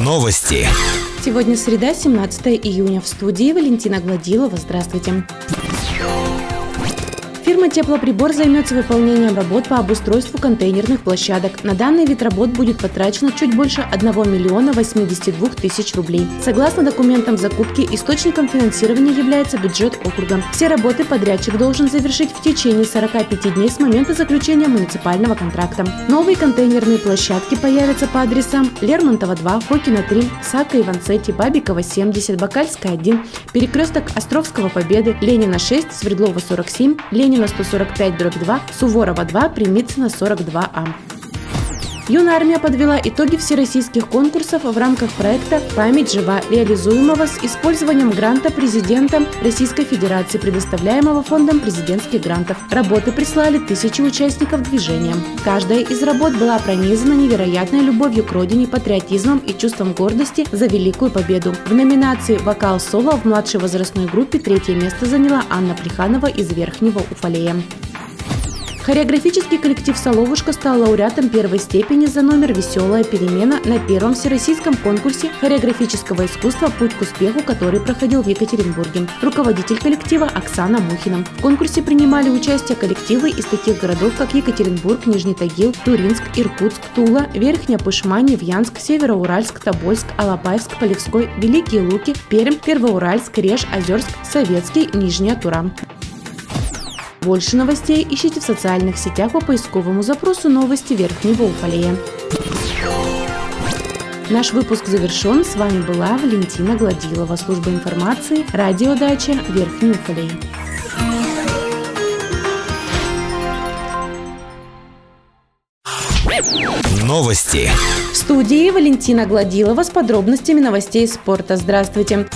Новости. Сегодня среда, 17 июня. В студии Валентина Гладилова. Здравствуйте. Фирма «Теплоприбор» займется выполнением работ по обустройству контейнерных площадок. На данный вид работ будет потрачено чуть больше 1 миллиона 82 тысяч рублей. Согласно документам закупки, источником финансирования является бюджет округа. Все работы подрядчик должен завершить в течение 45 дней с момента заключения муниципального контракта. Новые контейнерные площадки появятся по адресам Лермонтова 2, Фокина 3, Сака Иванцетти, Бабикова 70, Бакальская 1, Перекресток Островского Победы, Ленина 6, Свердлова 47, Ленина Ленина 145 дробь 2, Суворова 2, Примицына 42А. Юная армия подвела итоги всероссийских конкурсов в рамках проекта «Память жива», реализуемого с использованием гранта президента Российской Федерации, предоставляемого фондом президентских грантов. Работы прислали тысячи участников движения. Каждая из работ была пронизана невероятной любовью к родине, патриотизмом и чувством гордости за великую победу. В номинации «Вокал-соло» в младшей возрастной группе третье место заняла Анна Плеханова из Верхнего Уфалея. Хореографический коллектив «Соловушка» стал лауреатом первой степени за номер «Веселая перемена» на первом всероссийском конкурсе хореографического искусства «Путь к успеху», который проходил в Екатеринбурге. Руководитель коллектива Оксана Мухина. В конкурсе принимали участие коллективы из таких городов, как Екатеринбург, Нижний Тагил, Туринск, Иркутск, Тула, Верхняя Пышма, Невьянск, Североуральск, Тобольск, Алапаевск, Полевской, Великие Луки, Пермь, Первоуральск, Реж, Озерск, Советский, Нижняя Тура. Больше новостей ищите в социальных сетях по поисковому запросу «Новости Верхнего Уфалея». Наш выпуск завершен. С вами была Валентина Гладилова, служба информации, радиодача Верхний Уфалей. Новости. В студии Валентина Гладилова с подробностями новостей спорта. Здравствуйте.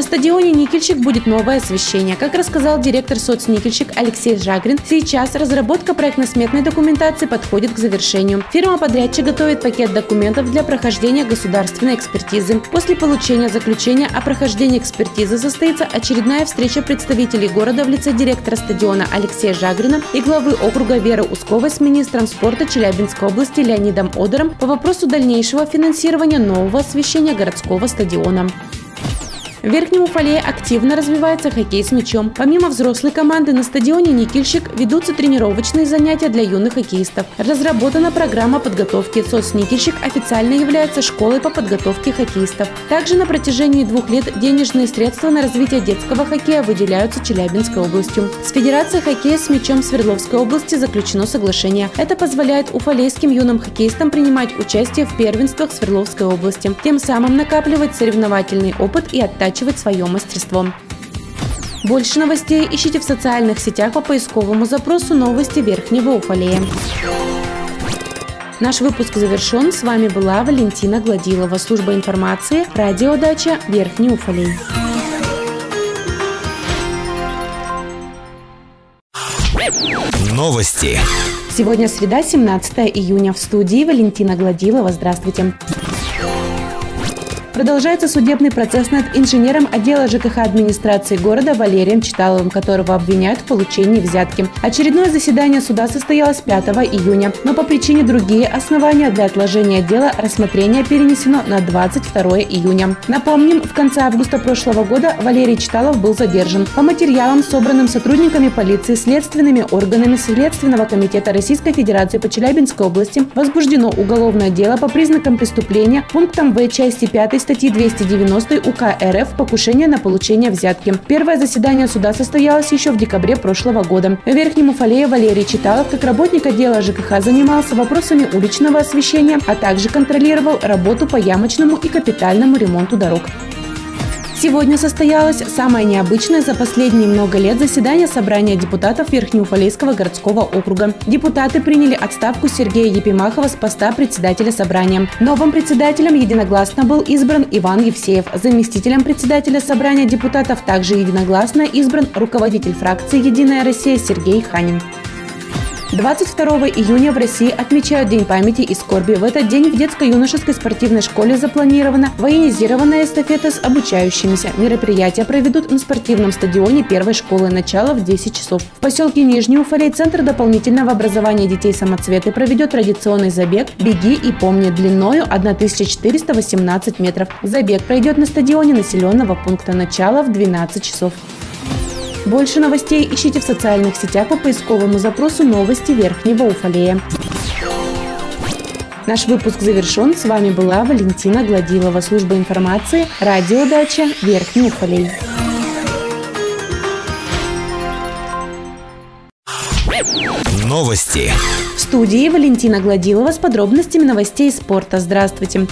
На стадионе «Никельщик» будет новое освещение. Как рассказал директор соцникельщик Алексей Жагрин, сейчас разработка проектно-сметной документации подходит к завершению. Фирма-подрядчик готовит пакет документов для прохождения государственной экспертизы. После получения заключения о прохождении экспертизы состоится очередная встреча представителей города в лице директора стадиона Алексея Жагрина и главы округа Веры Усковой с министром спорта Челябинской области Леонидом Одером по вопросу дальнейшего финансирования нового освещения городского стадиона. В Верхнем Уфалее активно развивается хоккей с мячом. Помимо взрослой команды на стадионе «Никельщик» ведутся тренировочные занятия для юных хоккеистов. Разработана программа подготовки. «Соцникельщик» официально является школой по подготовке хоккеистов. Также на протяжении двух лет денежные средства на развитие детского хоккея выделяются Челябинской областью. С Федерацией хоккея с мячом Свердловской области заключено соглашение. Это позволяет уфалейским юным хоккеистам принимать участие в первенствах Свердловской области, тем самым накапливать соревновательный опыт и оттачивать оттачивать свое мастерство. Больше новостей ищите в социальных сетях по поисковому запросу «Новости Верхнего Уфалея». Наш выпуск завершен. С вами была Валентина Гладилова, служба информации, радиодача Верхний Уфалей. Новости. Сегодня среда, 17 июня. В студии Валентина Гладилова. Здравствуйте. Продолжается судебный процесс над инженером отдела ЖКХ администрации города Валерием Читаловым, которого обвиняют в получении взятки. Очередное заседание суда состоялось 5 июня, но по причине другие основания для отложения дела рассмотрение перенесено на 22 июня. Напомним, в конце августа прошлого года Валерий Читалов был задержан. По материалам, собранным сотрудниками полиции, следственными органами Следственного комитета Российской Федерации по Челябинской области, возбуждено уголовное дело по признакам преступления пунктам В части 5 статьи 290 УК РФ «Покушение на получение взятки». Первое заседание суда состоялось еще в декабре прошлого года. В Верхнем Уфалее Валерий Читалов, как работник отдела ЖКХ, занимался вопросами уличного освещения, а также контролировал работу по ямочному и капитальному ремонту дорог. Сегодня состоялось самое необычное за последние много лет заседание собрания депутатов Верхнеуфалейского городского округа. Депутаты приняли отставку Сергея Епимахова с поста председателя собрания. Новым председателем единогласно был избран Иван Евсеев. Заместителем председателя собрания депутатов также единогласно избран руководитель фракции «Единая Россия» Сергей Ханин. 22 июня в России отмечают День памяти и скорби. В этот день в детско-юношеской спортивной школе запланирована военизированная эстафета с обучающимися. Мероприятия проведут на спортивном стадионе первой школы. Начало в 10 часов. В поселке Нижний Уфалей Центр дополнительного образования детей самоцветы проведет традиционный забег «Беги и помни» длиною 1418 метров. Забег пройдет на стадионе населенного пункта. Начало в 12 часов. Больше новостей ищите в социальных сетях по поисковому запросу «Новости Верхнего Уфалея». Наш выпуск завершен. С вами была Валентина Гладилова, служба информации, радиодача Верхний Уфалей. Новости. В студии Валентина Гладилова с подробностями новостей спорта. Здравствуйте.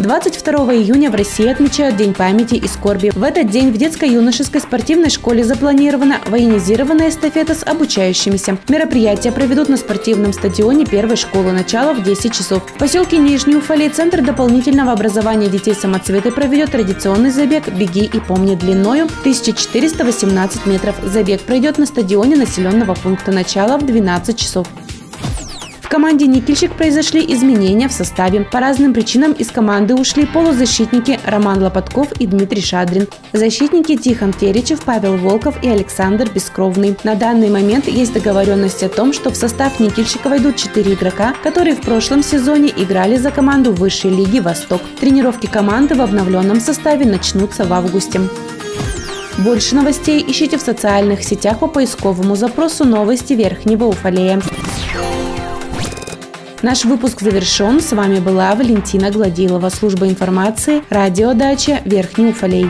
22 июня в России отмечают День памяти и скорби. В этот день в детско-юношеской спортивной школе запланирована военизированная эстафета с обучающимися. Мероприятия проведут на спортивном стадионе первой школы. Начало в 10 часов. В поселке Нижний Уфалей Центр дополнительного образования детей самоцветы проведет традиционный забег «Беги и помни» длиною 1418 метров. Забег пройдет на стадионе населенного пункта. Начало в 12 часов команде «Никельщик» произошли изменения в составе. По разным причинам из команды ушли полузащитники Роман Лопатков и Дмитрий Шадрин. Защитники Тихон Теречев, Павел Волков и Александр Бескровный. На данный момент есть договоренность о том, что в состав «Никельщика» войдут четыре игрока, которые в прошлом сезоне играли за команду высшей лиги «Восток». Тренировки команды в обновленном составе начнутся в августе. Больше новостей ищите в социальных сетях по поисковому запросу «Новости Верхнего Уфалея». Наш выпуск завершен. С вами была Валентина Гладилова, служба информации, радиодача Верхний Уфалей.